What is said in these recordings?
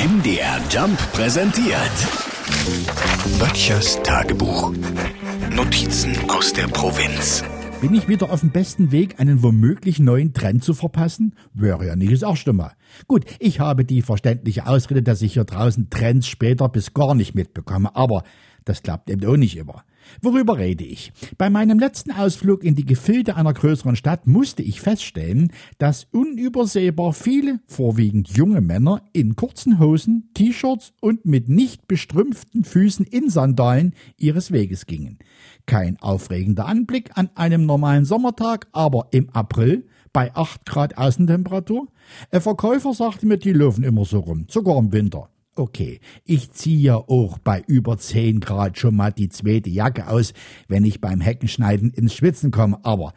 MDR Jump präsentiert. Böttchers Tagebuch. Notizen aus der Provinz. Bin ich wieder auf dem besten Weg, einen womöglich neuen Trend zu verpassen? Wäre ja nicht das erste Mal. Gut, ich habe die verständliche Ausrede, dass ich hier draußen Trends später bis gar nicht mitbekomme, aber das klappt eben auch nicht immer. Worüber rede ich? Bei meinem letzten Ausflug in die Gefilde einer größeren Stadt musste ich feststellen, dass unübersehbar viele, vorwiegend junge Männer in kurzen Hosen, T-Shirts und mit nicht bestrümpften Füßen in Sandalen ihres Weges gingen. Kein aufregender Anblick an einem normalen Sommertag, aber im April bei 8 Grad Außentemperatur? Ein Verkäufer sagte mir, die laufen immer so rum, sogar im Winter. Okay, ich ziehe ja auch bei über 10 Grad schon mal die zweite Jacke aus, wenn ich beim Heckenschneiden ins Schwitzen komme, aber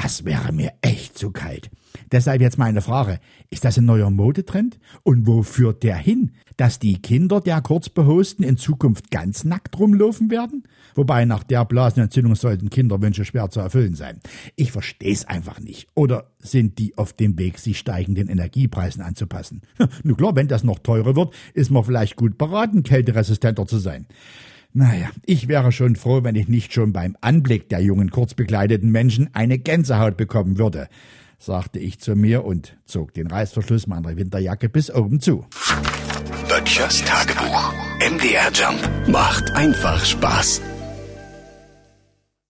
das wäre mir echt zu kalt. Deshalb jetzt meine Frage, ist das ein neuer Modetrend? Und wo führt der hin? Dass die Kinder der Kurzbehosten in Zukunft ganz nackt rumlaufen werden? Wobei nach der Blasenentzündung sollten Kinderwünsche schwer zu erfüllen sein. Ich verstehe es einfach nicht. Oder sind die auf dem Weg, sich steigenden Energiepreisen anzupassen? Nun klar, wenn das noch teurer wird, ist man vielleicht gut beraten, kälteresistenter zu sein. Naja, ich wäre schon froh, wenn ich nicht schon beim Anblick der jungen kurzbekleideten Menschen eine Gänsehaut bekommen würde, sagte ich zu mir und zog den Reißverschluss meiner Winterjacke bis oben zu. Böttchers Tagebuch. MDR Jump macht einfach Spaß.